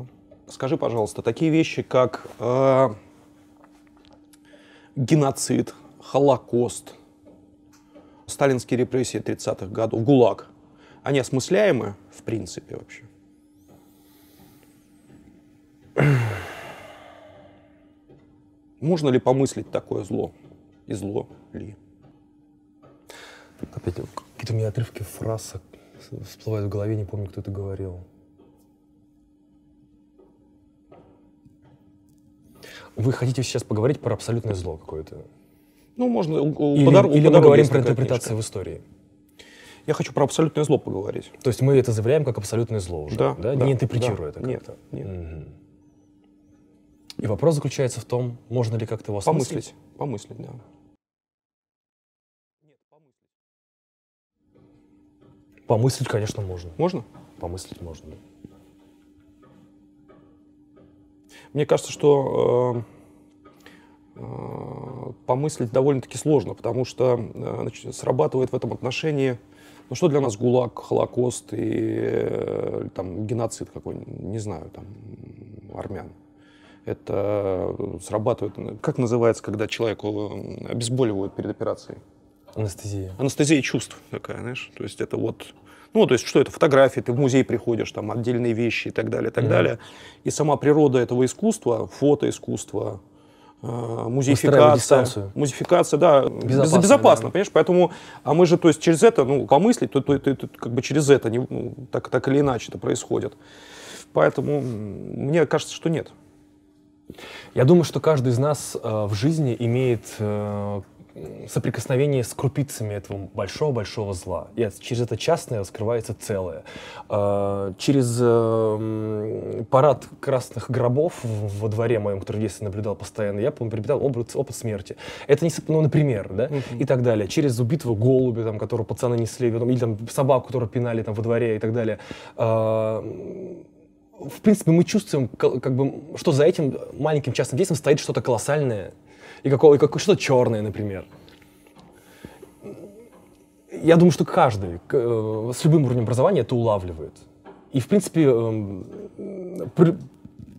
Скажи, пожалуйста, такие вещи, как э, геноцид, Холокост, сталинские репрессии 30-х годов, ГУЛАГ, они осмысляемы в принципе вообще? Можно ли помыслить такое зло? И зло ли? Опять какие-то у меня отрывки фраз всплывают в голове, не помню, кто это говорил. Вы хотите сейчас поговорить про абсолютное зло какое-то? Ну, можно... у- у Или, у или мы говорим про интерпретацию в истории? Я хочу про абсолютное зло поговорить. То есть мы это заявляем как абсолютное зло уже, Да, да? да, не интерпретируя да. это Нет, как-то? нет. Мгм. И вопрос заключается в том, можно ли как-то его осмыслить? Помыслить. Помыслить, да. Помыслить, конечно, можно. Можно? Помыслить можно. да. Мне кажется, что э, помыслить довольно-таки сложно, потому что э, значит, срабатывает в этом отношении, ну что для нас ГУЛАГ, Холокост и э, там геноцид какой, не знаю, там армян. Это э, срабатывает, э, как называется, когда человеку э, обезболивают перед операцией? Анестезия. анестезия чувств такая, знаешь, то есть это вот, ну, то есть что это, фотографии, ты в музей приходишь, там отдельные вещи и так далее, и так Мгм. далее. И сама природа этого искусства, фотоискусства, э, музеификация, дистанцию. музификация, да, безопасно, Безопасно, да. понимаешь, поэтому, а мы же, то есть через это, ну, помыслить, то, то, то- то как бы через это, не, ну, так, так или иначе это происходит. Поэтому мне кажется, что нет. Я думаю, что каждый из нас э, в жизни имеет э, соприкосновение с крупицами этого большого-большого зла. И через это частное раскрывается целое. Э, через э, м, парад красных гробов во дворе моем, который в детстве наблюдал постоянно, я приобретал опыт, опыт смерти. Это не, ну, например, да, и так далее. Через убитого голубя, там, которого пацаны несли, или там собаку, которую пинали там во дворе и так далее. Э, в принципе, мы чувствуем, ка- как бы, что за этим маленьким частным действием стоит что-то колоссальное и, какого, и какое- что-то черное, например. Я думаю, что каждый э, с любым уровнем образования это улавливает. И, в принципе, эм, при,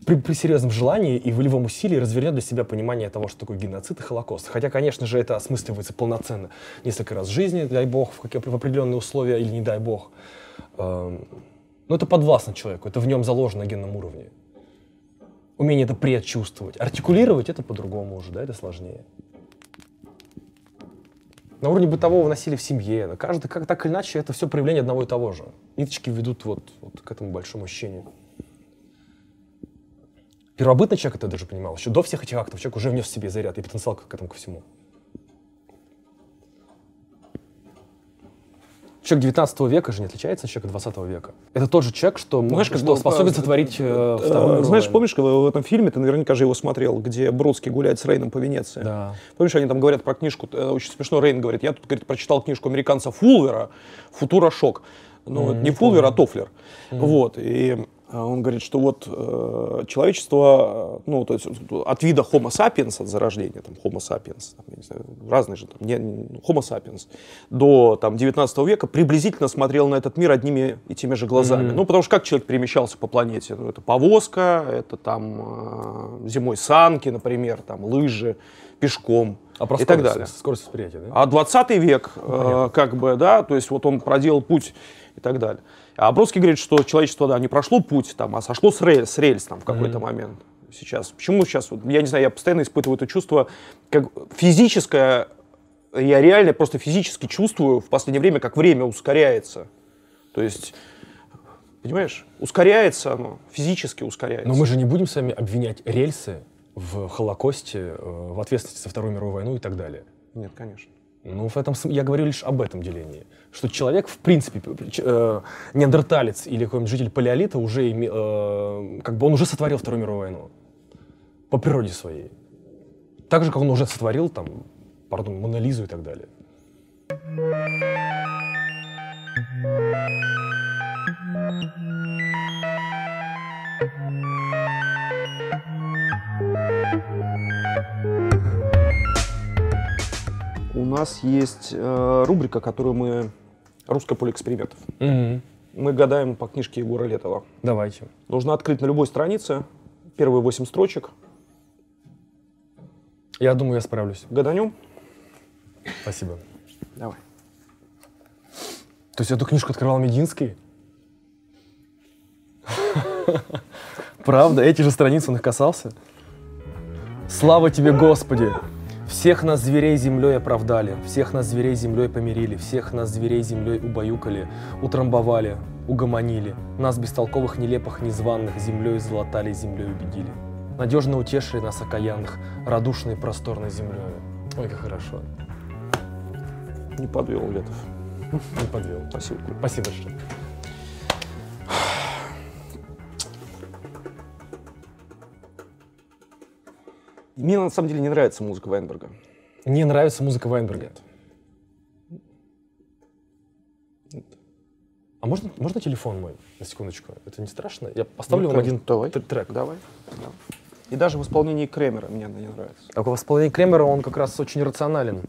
при- при серьезном желании и волевом усилии развернет для себя понимание того, что такое геноцид и Холокост. Хотя, конечно же, это осмысливается полноценно несколько раз в жизни, дай бог, в, какие- в определенные условия или не дай бог. Эм, но это подвластно человеку, это в нем заложено на генном уровне. Умение это предчувствовать. Артикулировать это по-другому уже, да, это сложнее. На уровне бытового насилия в семье. Каждый, как так или иначе, это все проявление одного и того же. Ниточки ведут вот, вот к этому большому ощущению. Первобытный человек это даже понимал. Еще до всех этих актов человек уже внес в себе заряд и потенциал к этому ко всему. Человек 19 века же не отличается от человека 20 века. Это тот же человек, что, Знаешь, как что было способен правильно. сотворить э, Э, вторую мировую Знаешь, помнишь, в в этом фильме, ты наверняка же его смотрел, где Бродский гуляет с Рейном по Венеции? Да. Помнишь, они там говорят про книжку, э, очень смешно, Рейн говорит, я тут, говорит, прочитал книжку американца Фулвера «Футура шок». Ну, это не Фулвер, а Тофлер. Вот, и э, он говорит, что вот э, человечество, э, ну, то есть от вида Homo sapiens, от зарождения, там, Homo sapiens, там, не знаю, разные же, там, не, Homo sapiens, до там, 19 века приблизительно смотрел на этот мир одними и теми же глазами. Ну, потому что как человек перемещался по планете? Ну, это повозка, это там э, зимой санки, например, там лыжи, пешком А про и так далее. скорость восприятия, да? А 20 век, э, как бы, да, то есть вот он проделал путь и так далее. А Бродский говорит, что человечество, да, не прошло путь, там, а сошло с рельс, с рельс там, в какой-то момент сейчас. Почему сейчас? Вот, я не знаю, я постоянно испытываю это чувство, как физическое, я реально просто физически чувствую в последнее время, как время ускоряется. То есть, понимаешь, ускоряется оно, физически ускоряется. Но мы же не будем с вами обвинять рельсы в Холокосте, э, в ответственности за Вторую мировую войну и так далее. Нет, конечно. Ну, в этом я говорю лишь об этом делении. Что человек, в принципе, э, неандерталец или какой-нибудь житель палеолита уже э, как бы он уже сотворил Вторую мировую войну. По природе своей. Так же, как он уже сотворил там, пардон, Монолизу и так далее. У нас есть э, рубрика, которую мы... «Русское поле экспериментов». Мы гадаем по книжке Егора Летова. Давайте. Нужно открыть на любой странице первые восемь строчек. Я думаю, я справлюсь. Гаданем? Спасибо. Давай. То есть эту книжку открывал Мединский? Правда? Эти же страницы он их касался? Слава тебе, Господи! Всех нас зверей землей оправдали, всех нас зверей землей помирили, всех нас зверей землей убаюкали, утрамбовали, угомонили, нас бестолковых, нелепых, незваных землей золотали, землей убедили. Надежно утешили нас окаянных, радушной просторной землей. Ой, как хорошо. Не подвел Летов. Не подвел. Спасибо. Спасибо большое. Мне на самом деле не нравится музыка Вайнберга. Мне нравится музыка Вайнберга. А можно, можно телефон мой, на секундочку? Это не страшно? Я поставлю Ну, вам один Давай. тр- трек. Давай. Да. И даже в исполнении Кремера мне она не нравится. А в исполнении Кремера он как раз очень рационален.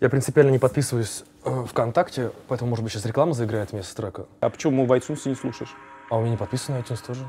Я принципиально не подписываюсь э, ВКонтакте, поэтому, может быть, сейчас реклама заиграет вместо трека. А почему в iTunes не слушаешь? А у меня не подписано iTunes тоже.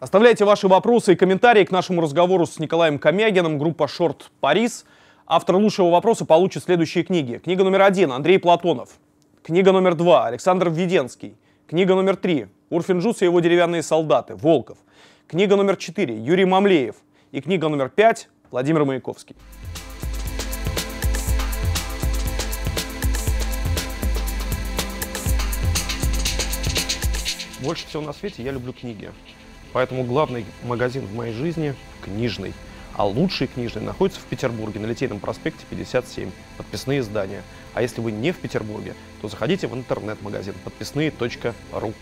Оставляйте ваши вопросы и комментарии к нашему разговору с Николаем Комягиным, группа «Шорт Парис». Автор лучшего вопроса получит следующие книги. Книга номер один – Андрей Платонов. Книга номер два – Александр Введенский. Книга номер три – Урфин Джус и его деревянные солдаты, Волков. Книга номер четыре – Юрий Мамлеев. И книга номер пять – Владимир Маяковский. Больше всего на свете я люблю книги. Поэтому главный магазин в моей жизни – книжный. А лучший книжный находится в Петербурге, на Литейном проспекте 57. Подписные издания. А если вы не в Петербурге, то заходите в интернет-магазин подписные.ру.